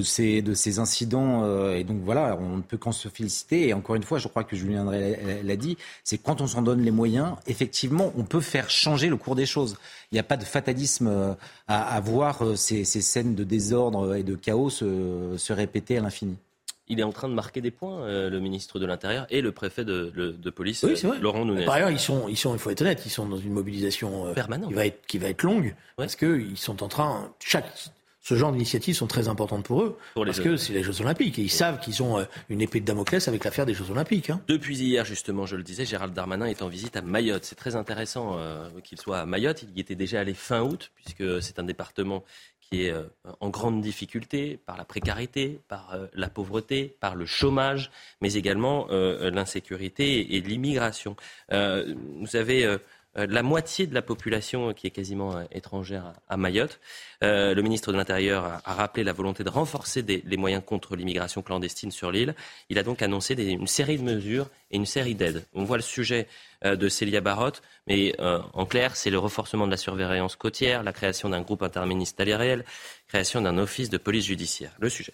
ces, de ces incidents. Euh, et donc voilà, on ne peut qu'en se féliciter. Et encore une fois, je crois que Julien André l'a dit, c'est quand on s'en donne les moyens, effectivement, on peut faire changer le cours des choses. Il n'y a pas de fatalisme euh, à, voir ces, scènes de désordre et de chaos se répéter à l'infini il est en train de marquer des points, euh, le ministre de l'Intérieur et le préfet de, police, Laurent Nunez. Par ailleurs, ils sont, ils sont, il faut être honnête, ils sont dans une mobilisation euh, permanente qui va être, qui va être longue, parce qu'ils sont en train, chaque, ce genre d'initiatives sont très importantes pour eux, parce que c'est les Jeux Olympiques, et ils savent qu'ils ont euh, une épée de Damoclès avec l'affaire des Jeux Olympiques. Hein. Depuis hier, justement, je le disais, Gérald Darmanin est en visite à Mayotte. C'est très intéressant qu'il soit à Mayotte. Il y était déjà allé fin août, puisque c'est un département qui est euh, en grande difficulté par la précarité, par euh, la pauvreté, par le chômage, mais également euh, l'insécurité et l'immigration. vous avez la moitié de la population qui est quasiment étrangère à Mayotte. le ministre de l'Intérieur a, rappelé la volonté de renforcer les moyens contre l'immigration clandestine sur l'île. Il a donc annoncé une série de mesures et une série d'aides. On voit le sujet euh, de Célia Barotte. Mais euh, en clair, c'est le renforcement de la surveillance côtière, la création d'un groupe interministériel, création d'un office de police judiciaire. Le sujet.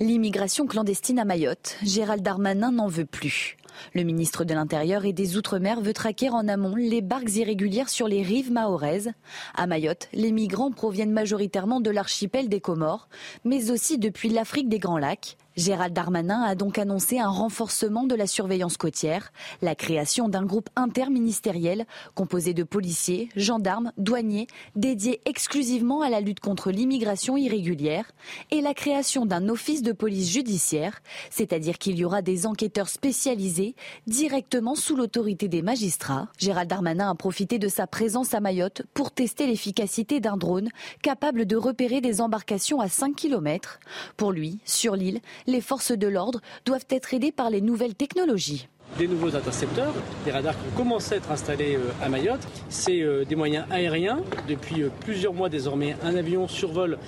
L'immigration clandestine à Mayotte, Gérald Darmanin n'en veut plus. Le ministre de l'Intérieur et des Outre-mer veut traquer en amont les barques irrégulières sur les rives mahoraises. À Mayotte, les migrants proviennent majoritairement de l'archipel des Comores, mais aussi depuis l'Afrique des Grands Lacs. Gérald Darmanin a donc annoncé un renforcement de la surveillance côtière, la création d'un groupe interministériel composé de policiers, gendarmes, douaniers, dédiés exclusivement à la lutte contre l'immigration irrégulière, et la création d'un office de police judiciaire, c'est-à-dire qu'il y aura des enquêteurs spécialisés directement sous l'autorité des magistrats. Gérald Darmanin a profité de sa présence à Mayotte pour tester l'efficacité d'un drone capable de repérer des embarcations à 5 km. Pour lui, sur l'île, les forces de l'ordre doivent être aidées par les nouvelles technologies des nouveaux intercepteurs, des radars qui ont commencé à être installés euh, à Mayotte. C'est euh, des moyens aériens. Depuis euh, plusieurs mois désormais, un avion survole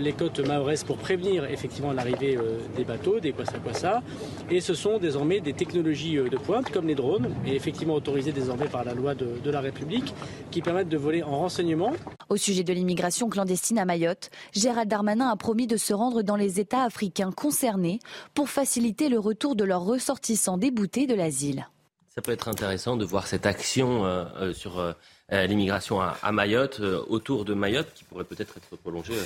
les côtes mahoraises pour prévenir effectivement l'arrivée des bateaux, des kwassa Et ce sont désormais des technologies de pointe comme les drones, et effectivement autorisées désormais par la loi de, de la République, qui permettent de voler en renseignement. Au sujet de l'immigration clandestine à Mayotte, Gérald Darmanin a promis de se rendre dans les États africains concernés pour faciliter le retour de leurs ressortissants déboutés de la ça peut être intéressant de voir cette action euh, euh, sur euh, l'immigration à, Mayotte, autour de Mayotte, qui pourrait peut-être être prolongée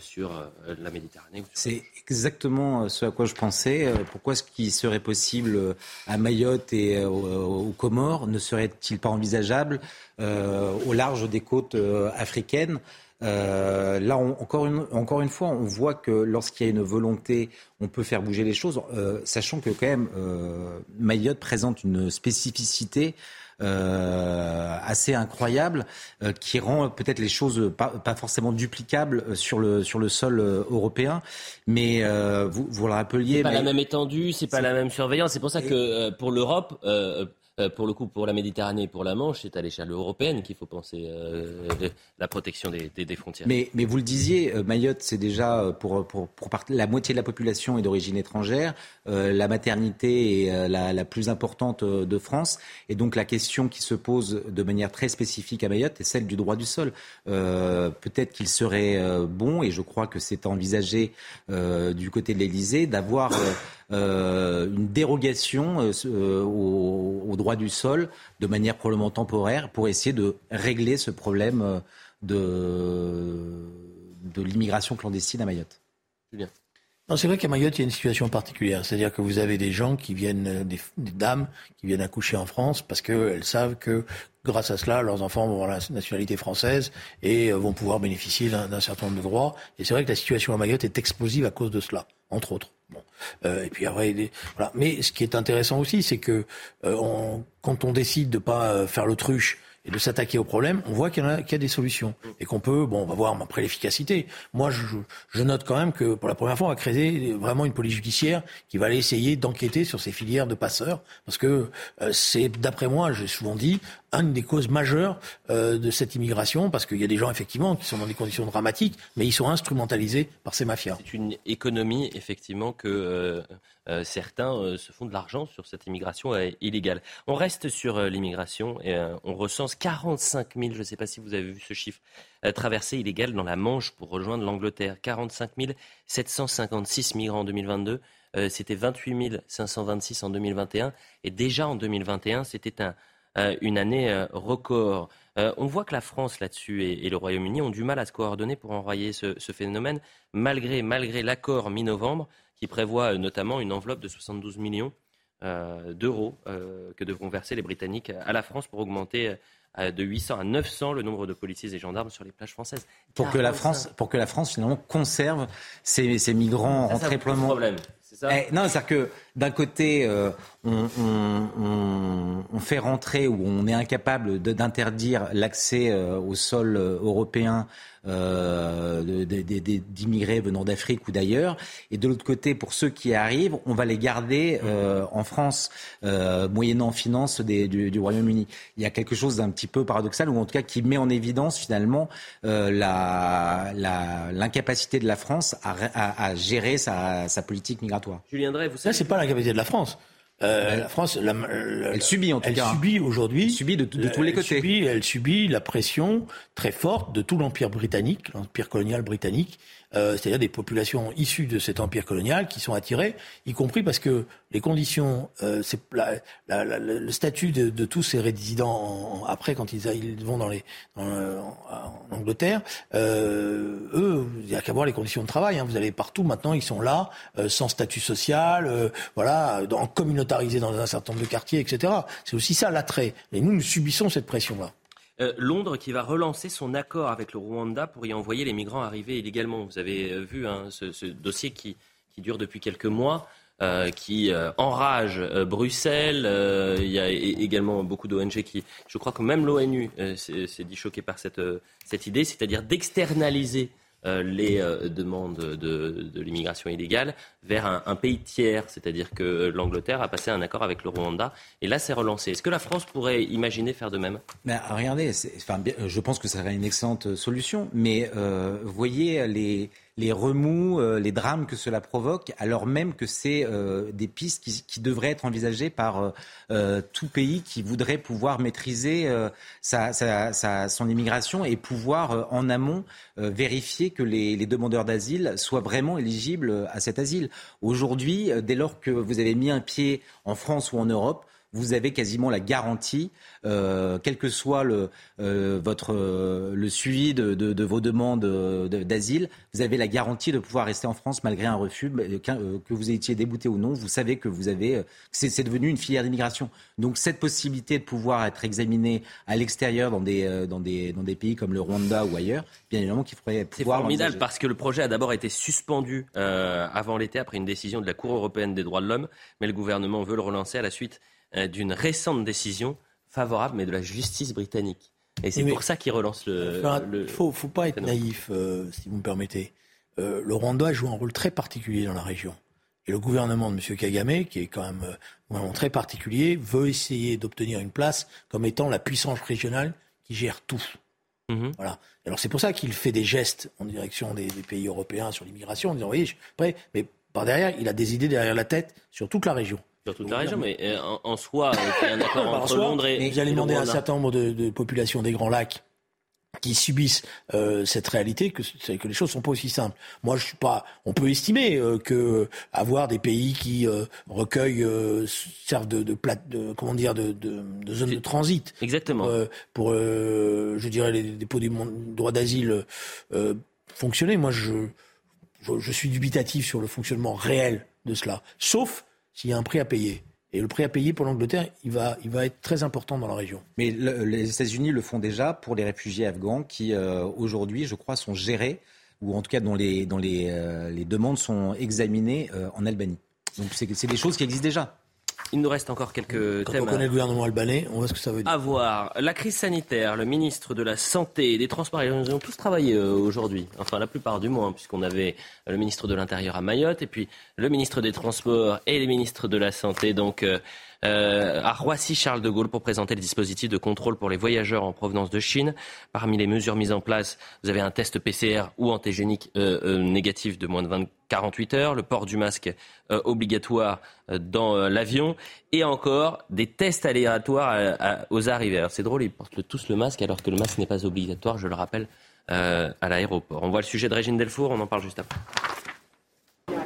sur la Méditerranée. C'est exactement ce à quoi je pensais. Pourquoi ce qui serait possible à Mayotte et aux Comores ne serait-il pas envisageable au large des côtes africaines? Euh, là, encore, une, encore une fois, on voit que lorsqu'il y a une volonté, on peut faire bouger les choses, euh, sachant que quand même euh, Mayotte présente une spécificité assez incroyable qui rend peut-être les choses pas, pas, forcément duplicables sur le, sur le sol européen. Mais vous, vous le rappeliez. C'est pas la même étendue, c'est pas la même surveillance. C'est pour ça que pour l'Europe euh, pour le coup, pour la Méditerranée et pour la Manche, c'est à l'échelle européenne qu'il faut penser euh, la protection des, frontières. Mais, vous le disiez, euh, Mayotte, c'est déjà pour, pour, pour la moitié de la population est d'origine étrangère. la maternité est la, la, plus importante de France. Et donc la question qui se pose de manière très spécifique à Mayotte est celle du droit du sol. Peut-être qu'il serait bon, et je crois que c'est envisagé du côté de l'Élysée, d'avoir euh, une dérogation euh, euh, au, droit du sol de manière probablement temporaire pour essayer de régler ce problème de, de l'immigration clandestine à Mayotte. Julien. Non, c'est vrai qu'à Mayotte, il y a une situation particulière. C'est-à-dire que vous avez des gens qui viennent, des, dames qui viennent accoucher en France parce qu'elles savent que grâce à cela, leurs enfants vont avoir la nationalité française et vont pouvoir bénéficier d'un certain nombre de droits. Et c'est vrai que la situation à Mayotte est explosive à cause de cela, entre autres. Bon. Euh, et puis après, voilà. Mais ce qui est intéressant aussi, c'est que euh, quand on décide de pas euh, faire l'autruche et de s'attaquer au problème, on voit qu'il y, a, qu'il y a des solutions et qu'on peut, bon, on va voir après l'efficacité. Moi, je, je, note quand même que pour la première fois, on va créer vraiment une police judiciaire qui va aller essayer d'enquêter sur ces filières de passeurs, parce que euh, c'est, d'après moi, j'ai souvent dit, une des causes majeures euh, de cette immigration, parce qu'il y a des gens effectivement qui sont dans des conditions dramatiques, mais ils sont instrumentalisés par ces mafias. C'est une économie effectivement que euh, euh, certains se font de l'argent sur cette immigration illégale. On reste sur l'immigration et on recense 45 000, je ne sais pas si vous avez vu ce chiffre, traversées illégales dans la Manche pour rejoindre l'Angleterre. 45 756 migrants en 2022. C'était 28 526 en 2021. Et déjà en 2021, c'était un, une année euh, record. Euh, on voit que la France là-dessus et, le Royaume-Uni ont du mal à se coordonner pour enrayer ce, phénomène, malgré, malgré l'accord mi-novembre qui prévoit notamment une enveloppe de 72 millions d'euros que devront verser les Britanniques à la France pour augmenter de 800 à 900 le nombre de policiers et gendarmes sur les plages françaises. Pour que la France, pour que la France finalement conserve ces, migrants en triplement. problème. Eh, non, c'est-à-dire que d'un côté, euh, on, fait rentrer ou on est incapable d'interdire l'accès euh, au sol euh, d'immigrés venant d'Afrique ou d'ailleurs. Et de l'autre côté, pour ceux qui arrivent, on va les garder en France, moyennant finance du, Royaume-Uni. Il y a quelque chose d'un petit peu paradoxal, ou en tout cas qui met en évidence finalement l'incapacité de la France à, gérer sa, politique migratoire. Julien Drey, vous savez... c'est pas l'incapacité de la France. Euh, la France, elle subit en tout elle cas. Subit aujourd'hui. Subit de, tous les côtés. Subit, elle subit la pression très forte de tout l'empire britannique, l'empire colonial britannique, euh, c'est-à-dire des populations issues de cet empire colonial qui sont attirées, y compris parce que les conditions, euh, c'est le statut de, tous ces résidents après quand ils, ils vont dans les en, Angleterre, euh, eux, il n'y a qu'à voir les conditions de travail. Hein. Vous allez partout maintenant, ils sont là, sans statut social, voilà, en communautarisés dans un certain nombre de quartiers, etc. C'est aussi ça l'attrait. Et nous, nous subissons cette pression-là. Euh, Londres qui va relancer son accord avec le Rwanda pour y envoyer les migrants arrivés illégalement. Vous avez euh, vu hein, ce, dossier qui, dure depuis quelques mois. Euh, qui enrage Bruxelles. il y a également beaucoup d'ONG qui, je crois que même l'ONU s'est dit choqué par cette, cette idée, c'est-à-dire d'externaliser les euh, demandes de, l'immigration illégale vers un, pays tiers, c'est-à-dire que l'Angleterre a passé un accord avec le Rwanda et là c'est relancé. Est-ce que la France pourrait imaginer faire de même? Mais, Regardez, enfin, je pense que ça serait une excellente solution, mais euh, voyez les les remous, euh, les drames que cela provoque, alors même que c'est euh, des pistes qui, devraient être envisagées par euh, tout pays qui voudrait pouvoir maîtriser sa, son immigration et pouvoir en amont vérifier que les, les demandeurs d'asile soient vraiment éligibles à cet asile. Aujourd'hui, dès lors que vous avez mis un pied en France ou en Europe, vous avez quasiment la garantie, euh, quel que soit le, euh, votre, euh, le suivi de, vos demandes d'asile, vous avez la garantie de pouvoir rester en France malgré un refus, que vous étiez débouté ou non. Vous savez que vous avez, c'est devenu une filière d'immigration. Donc cette possibilité de pouvoir être examiné à l'extérieur dans des, dans, des, dans des pays comme le Rwanda ou ailleurs, bien évidemment qu'il faudrait pouvoir. C'est formidable parce que le projet a d'abord été suspendu avant l'été après une décision de la Cour européenne des droits de l'homme, mais le gouvernement veut le relancer à la suite d'une récente décision favorable, mais de la justice britannique. Et c'est pour ça qu'il relance le. Il ne faut, pas être naïf, euh, si vous me permettez. Euh, le Rwanda joue un rôle très particulier dans la région. Et le gouvernement de M. Kagame, qui est quand même un gouvernement très particulier, veut essayer d'obtenir une place comme étant la puissance régionale qui gère tout. Mhm. Voilà. Alors c'est pour ça qu'il fait des gestes en direction des, pays européens sur l'immigration, en disant, oui, je suis prêt, mais par derrière, il a des idées derrière la tête sur toute la région. Sur toute la région, mais euh, en, soi, euh, il y a un accord entre Londres et. Vous allez demander à un certain nombre de, populations des Grands Lacs qui subissent euh, cette réalité que, que les choses sont pas aussi simples. Moi, je suis pas. On peut estimer que avoir des pays qui recueillent servent de, de plate, de comment dire, de, de, de zone de transit. Exactement. Pour, je dirais, les dépôts du droit d'asile fonctionner. Moi, je, je, je suis dubitatif sur le fonctionnement réel de cela, sauf s'il y a un prix à payer. Et le prix à payer pour l'Angleterre, il va, il va être très important dans la région. Mais les États-Unis le font déjà pour les réfugiés afghans qui, euh, aujourd'hui, je crois, sont gérés, ou en tout cas dont les, dont les, euh, demandes sont examinées euh, en Albanie. Donc c'est des choses qui existent déjà. Il nous reste encore quelques Quand thèmes. on connaît le gouvernement albanais, on voit ce que ça veut dire. À voir. La crise sanitaire, le ministre de la Santé et des Transports, ils ont tous travaillé euh, aujourd'hui. Enfin, la plupart du moins, puisqu'on avait le ministre de l'Intérieur à Mayotte et puis le ministre des Transports et les ministres de la Santé. Donc, euh, euh, à Roissy-Charles de Gaulle pour présenter le dispositif de contrôle pour les voyageurs en provenance de Chine. Parmi les mesures mises en place, vous avez un test PCR ou antigénique euh, euh, négatif de moins de 20, 48 heures, le port du masque obligatoire dans l'avion et encore des tests aléatoires aux arrivées. C'est drôle, ils portent tous le masque alors que le masque n'est pas obligatoire, je le rappelle, à l'aéroport. On voit le sujet de Régine Delfour, on en parle juste après.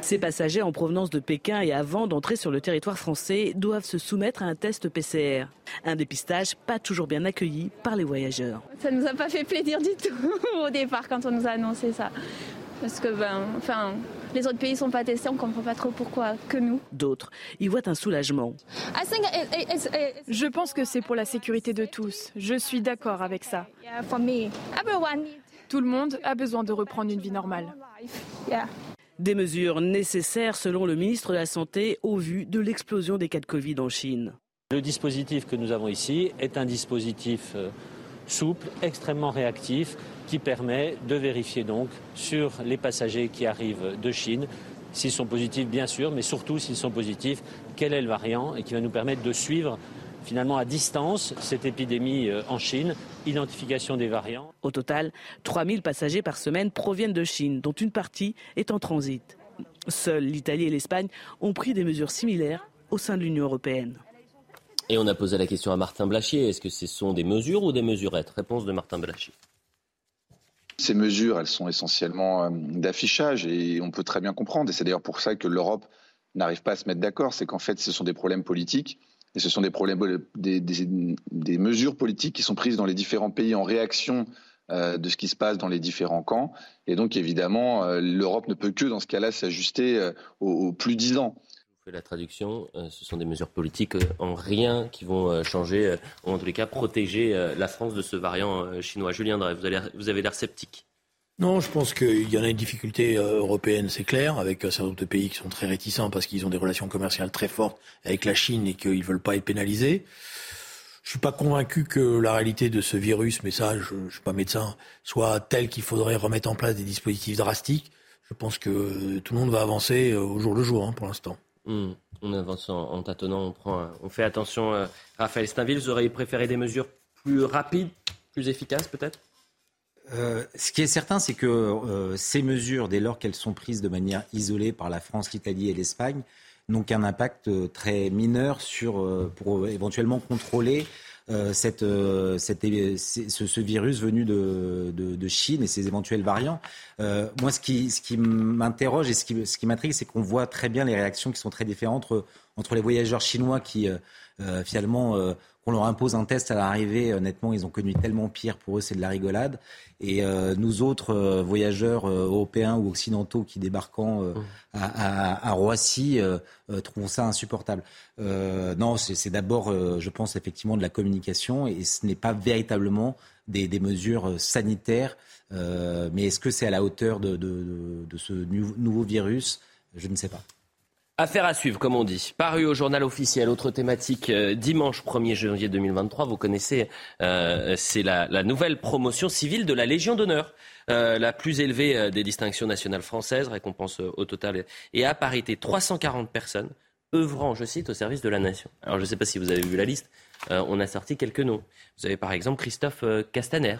Ces passagers en provenance de Pékin et avant d'entrer sur le territoire français doivent se soumettre à un test PCR. Un dépistage pas toujours bien accueilli par les voyageurs. Ça nous a pas fait plaisir du tout au départ quand on nous a annoncé ça. Parce que ben, enfin, les autres pays sont pas testés, on comprend pas trop pourquoi que nous. D'autres y voient un soulagement. Je pense que c'est pour la sécurité de tous. Je suis d'accord avec ça. Tout le monde a besoin de reprendre une vie normale. Des mesures nécessaires selon le ministre de la Santé au vu de l'explosion des cas de Covid en Chine. Le dispositif que nous avons ici est un dispositif euh, souple, extrêmement réactif, qui permet de vérifier donc sur les passagers qui arrivent de Chine s'ils sont positifs bien sûr, mais surtout s'ils sont positifs, quel est le variant et qui va nous permettre de suivre finalement à distance cette épidémie euh, en Chine, identification des variants. Au total, 3000 passagers par semaine proviennent de Chine, dont une partie est en transit. Seuls l'Italie et l'Espagne ont pris des mesures similaires au sein de l'Union européenne. Et on a posé la question à Martin Blachier, est-ce que ce sont des mesures ou des mesurettes? Réponse de Martin Blachier. Ces mesures, elles sont essentiellement d'affichage et on peut très bien comprendre. Et c'est d'ailleurs pour ça que l'Europe n'arrive pas à se mettre d'accord. C'est qu'en fait, ce sont des problèmes politiques et ce sont des problèmes, des, mesures politiques qui sont prises dans les différents pays en réaction euh, de ce qui se passe dans les différents camps. Et donc, évidemment, euh, l'Europe ne peut que, dans ce cas-là, s'ajuster euh, aux, plus dix ans. Je fais la traduction. ce sont des mesures politiques en rien qui vont changer, ou en tous les cas protéger la France de ce variant chinois. Julien vous avez l'air sceptique. Non, je pense qu'il y en a une difficulté européenne, c'est clair, avec un certain nombre de pays qui sont très réticents parce qu'ils ont des relations commerciales très fortes avec la Chine et qu'ils ne veulent pas être pénalisés. Je suis pas convaincu que la réalité de ce virus, mais ça, je, ne suis pas médecin, soit telle qu'il faudrait remettre en place des dispositifs drastiques. Je pense que tout le monde va avancer au jour le jour, hein, pour l'instant. Hmm. On avance en, tâtonnant, on, prend, on fait attention. Euh, Raphaël Steinville, vous auriez préféré des mesures plus rapides, plus efficaces peut-être? Euh, ce qui est certain, c'est que euh, ces mesures, dès lors qu'elles sont prises de manière isolée par la France, l'Italie et l'Espagne, n'ont qu'un impact euh, très mineur sur, pour éventuellement contrôler ce, virus venu de, Chine et ses éventuels variants. moi, ce qui, m'interroge et ce qui, ce m'intrigue, c'est qu'on voit très bien les réactions qui sont très différentes entre les voyageurs chinois qui, finalement, qu'on leur impose un test à l'arrivée, honnêtement, ils ont connu tellement pire. Pour eux, c'est de la rigolade. Et euh, nous autres euh, voyageurs euh, européens ou occidentaux qui débarquons mmh. à, à, Roissy trouvons ça insupportable. non, c'est d'abord, je pense, effectivement de la communication et ce n'est pas véritablement des, des mesures sanitaires. mais est-ce que c'est à la hauteur de, de, de ce nouveau virus? Je ne sais pas. Affaire à suivre, comme on dit. Paru au journal officiel, autre thématique, euh, dimanche 1er janvier 2023, vous connaissez, euh, c'est la, nouvelle promotion civile de la Légion d'honneur. Euh, la plus élevée des distinctions nationales françaises, récompense au total, et à parité 340 personnes œuvrant, je cite, au service de la nation. Alors je ne sais pas si vous avez vu la liste, on a sorti quelques noms. Vous avez par exemple Christophe Castaner,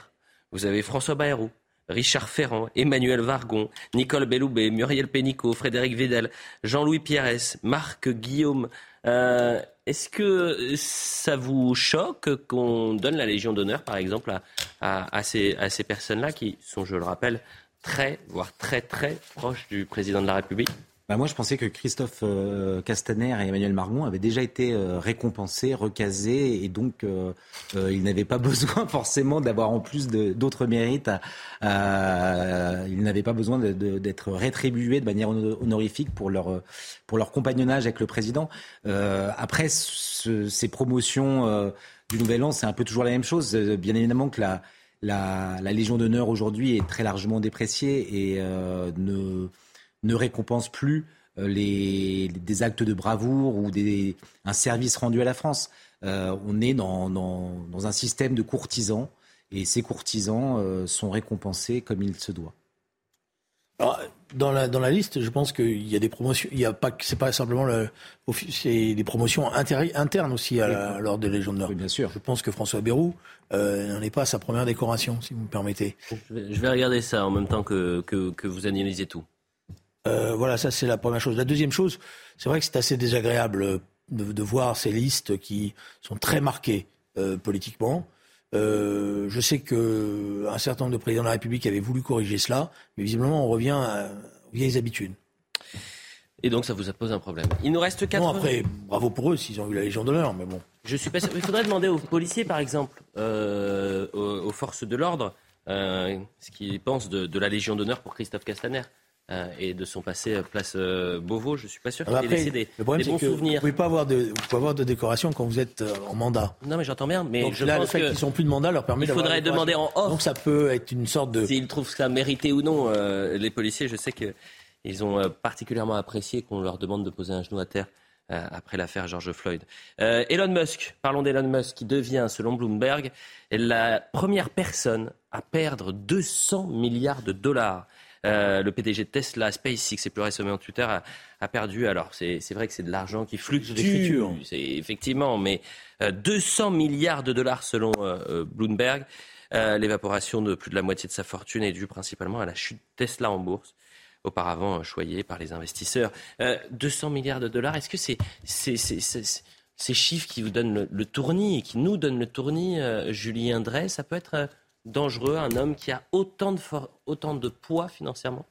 vous avez François Bayrou, Richard Ferrand, Emmanuel Vargon, Nicole Belloubet, Muriel Pénicaud, Frédéric Vidal, Jean-Louis Pierres, Marc Guillaume. Euh, est-ce que ça vous choque qu'on donne la Légion d'honneur, par exemple, à ces personnes-là qui sont, je le rappelle, très, voire très, très proches du président de la République? Bah, moi, je pensais que Christophe euh, Castaner et Emmanuel Margon avaient déjà été euh, récompensés, recasés, et donc euh, ils n'avaient pas besoin forcément d'avoir en plus d'autres mérites. Ils n'avaient pas besoin d'être rétribués de manière honorifique pour leur, compagnonnage avec le président. après, ces promotions du Nouvel An, c'est un peu toujours la même chose. Bien évidemment que la, la Légion d'honneur aujourd'hui est très largement dépréciée et ne ne récompense plus euh, les, des actes de bravoure ou des, un service rendu à la France. Euh, on est dans, dans, un système de courtisans et ces courtisans euh, sont récompensés comme il se doit. dans, la, dans la liste, je pense qu'il y a des promotions. Il y a pas, c'est pas simplement le, c'est des promotions internes aussi à lors de Légion d'honneur. bien sûr. Je pense que François Bayrou n'en est pas à sa première décoration, si vous me permettez. Je vais, regarder ça en même temps que, que, que vous analysez tout. Euh, voilà, ça c'est la première chose. La deuxième chose, c'est vrai que c'est assez désagréable euh, de, voir ces listes qui sont très marquées euh, politiquement. je sais qu'un certain nombre de présidents de la République avaient voulu corriger cela, mais visiblement on revient aux vieilles habitudes. Et donc ça vous pose un problème. Il nous reste quatre. Non, après, bravo pour eux s'ils ont eu la Légion d'honneur, mais bon. Je suis pas sûr. Il faudrait demander aux policiers, par exemple, aux, forces de l'ordre, ce qu'ils pensent de, de la Légion d'honneur pour Christophe Castaner. Euh, et de son passé à place euh, Beauvau, je ne suis pas sûr qu'il ait laissé des, le problème, bons que souvenirs. Vous ne pouvez pas avoir de, vous avoir de décoration quand vous êtes euh, en mandat. Non, mais j'entends bien. Mais Donc je là, pense le fait qu'ils sont plus de mandat leur permet. Il faudrait demander en off. Donc ça peut être une sorte de. S'ils trouvent ça mérité ou non, les policiers, je sais qu'ils ont particulièrement apprécié qu'on leur demande de poser un genou à terre après l'affaire George Floyd. Elon Musk, parlons d'Elon Musk, qui devient, selon Bloomberg, la première personne à perdre 200 milliards de dollars. Euh, le PDG de Tesla, SpaceX et plus récemment Twitter a, perdu. Alors c'est vrai que c'est de l'argent qui fluctue, c'est effectivement, mais 200 euh, milliards de dollars selon euh, Bloomberg. L'évaporation de plus de la moitié de sa fortune est due principalement à la chute de Tesla en bourse auparavant choyée par les investisseurs. 200 milliards de dollars, est-ce que c'est ces chiffres qui vous donnent le, tournis et qui nous donnent le tournis, Julien Drey, ça peut être dangereux, un homme qui a autant de, autant de poids financièrement?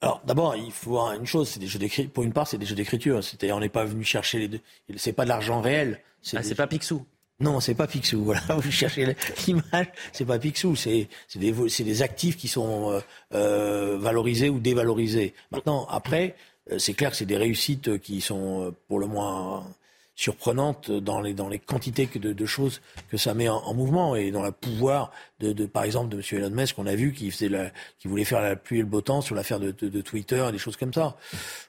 Alors d'abord, il faut voir une chose, c'est des jeux d'écriture. Pour une part, c'est des jeux d'écriture. C'est-à-dire, on n'est pas venu chercher les deux. C'est pas de l'argent réel. C'est ah, pas Picsou. Non, c'est pas Picsou. Voilà, vous cherchez l'image. C'est pas Picsou. C'est des, des actifs qui sont euh, euh, valorisés ou dévalorisés. Maintenant, après, euh, c'est clair que c'est des réussites qui sont pour le moins surprenante dans les, dans les quantités de, de choses que ça met en, mouvement et dans le pouvoir de, de, par exemple, de M. Elon Musk qu'on a vu qui, faisait la, qui voulait faire la pluie et le beau temps sur l'affaire de, de, Twitter et des choses comme ça.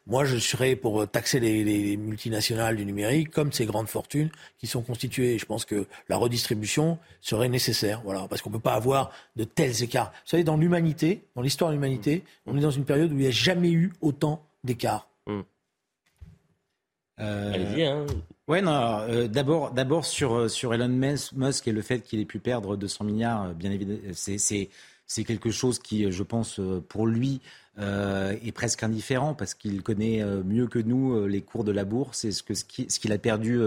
Moi, je serais pour taxer les, les, multinationales du numérique comme ces grandes fortunes qui sont constituées. Je pense que la redistribution serait nécessaire, voilà, parce qu'on peut pas avoir de tels écarts. Vous savez, dans l'humanité, dans l'histoire de l'humanité, on est dans une période où il n'y a jamais eu autant d'écarts. Mmh. Euh... Allez-y, hein. Ouais, non. Euh, d'abord, d'abord sur euh, sur Elon Musk et le fait qu'il ait pu perdre 200 milliards, euh, bien évidemment, c'est c'est c'est quelque chose qui, je pense, pour lui est presque indifférent parce qu'il connaît mieux que nous les cours de la bourse et ce qu'il a perdu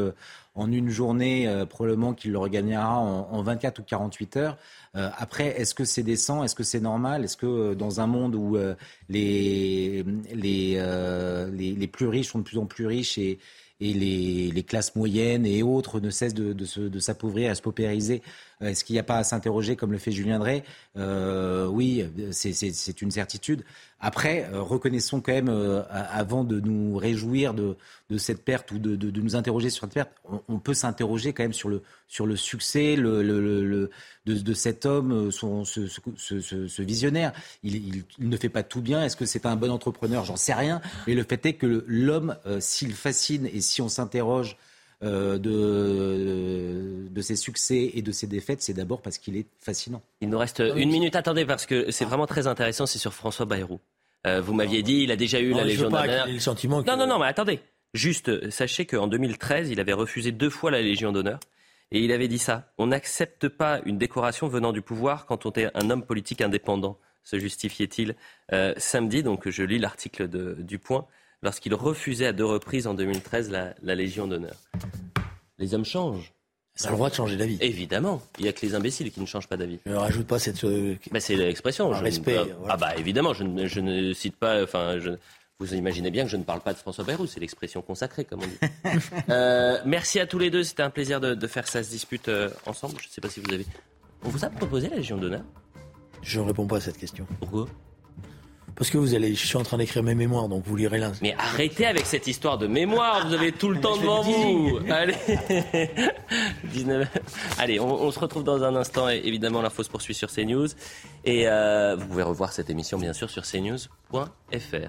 en une journée, probablement qu'il le regagnera en, en, 24 ou 48 heures. après, est-ce que c'est décent? Est-ce que c'est normal? Est-ce que dans un monde où les les, les les plus riches sont de plus en plus riches et et les, classes moyennes et autres ne cessent de, de, de s'appauvrir, à se paupériser. Euh, est-ce qu'il n'y a pas à s'interroger, comme le fait Julien Drey? Euh, Oui, c'est une certitude. Après, euh, reconnaissons quand même, euh, avant de nous réjouir de, de cette perte ou de, de, de, nous interroger sur cette perte, on, peut s'interroger quand même sur le, sur le succès le, le, le de, cet homme, son, ce, ce, ce, visionnaire. Il, il, ne fait pas tout bien. Est-ce que c'est un bon entrepreneur? J'en sais rien. Mais le fait est que l'homme, s'il fascine et si on s'interroge euh, de, de ses succès et de ses défaites, c'est d'abord parce qu'il est fascinant. Il nous reste une minute. Attendez, parce que c'est vraiment très intéressant, c'est sur François Bayrou. Euh, vous m'aviez dit, il a déjà eu la Légion d'honneur. Non, non, non, mais attendez. Juste, sachez qu'en 2013, il avait refusé deux fois la Légion d'honneur. Et il avait dit ça. On n'accepte pas une décoration venant du pouvoir quand on est un homme politique indépendant, se justifiait-il euh, samedi. Donc je lis l'article du Point lorsqu'il refusait à deux reprises en 2013 la, Légion d'honneur. Les hommes changent. Ça a le droit de changer d'avis. Évidemment. Il n'y a que les imbéciles qui ne changent pas d'avis. Je ne rajoute pas cette. Euh, c'est l'expression. Respect. Ah bah évidemment, je ne, je ne cite pas. Enfin, je... vous imaginez bien que je ne parle pas de François Bayrou. C'est l'expression consacrée, comme on dit. euh, merci à tous les deux. C'était un plaisir de, de, faire ça se dispute euh, ensemble. Je ne sais pas si vous avez. On vous a proposé la Légion d'honneur? Je ne réponds pas à cette question. Pourquoi? Parce que vous allez, je suis en train d'écrire mes mémoires, donc vous lirez l'un. Mais arrêtez avec cette histoire de mémoire, vous avez tout le temps devant vous. Allez, 19... Allez on, on, se retrouve dans un instant. Et évidemment, l'info se poursuit sur CNews. Et euh, vous pouvez revoir cette émission, bien sûr, sur cnews.fr.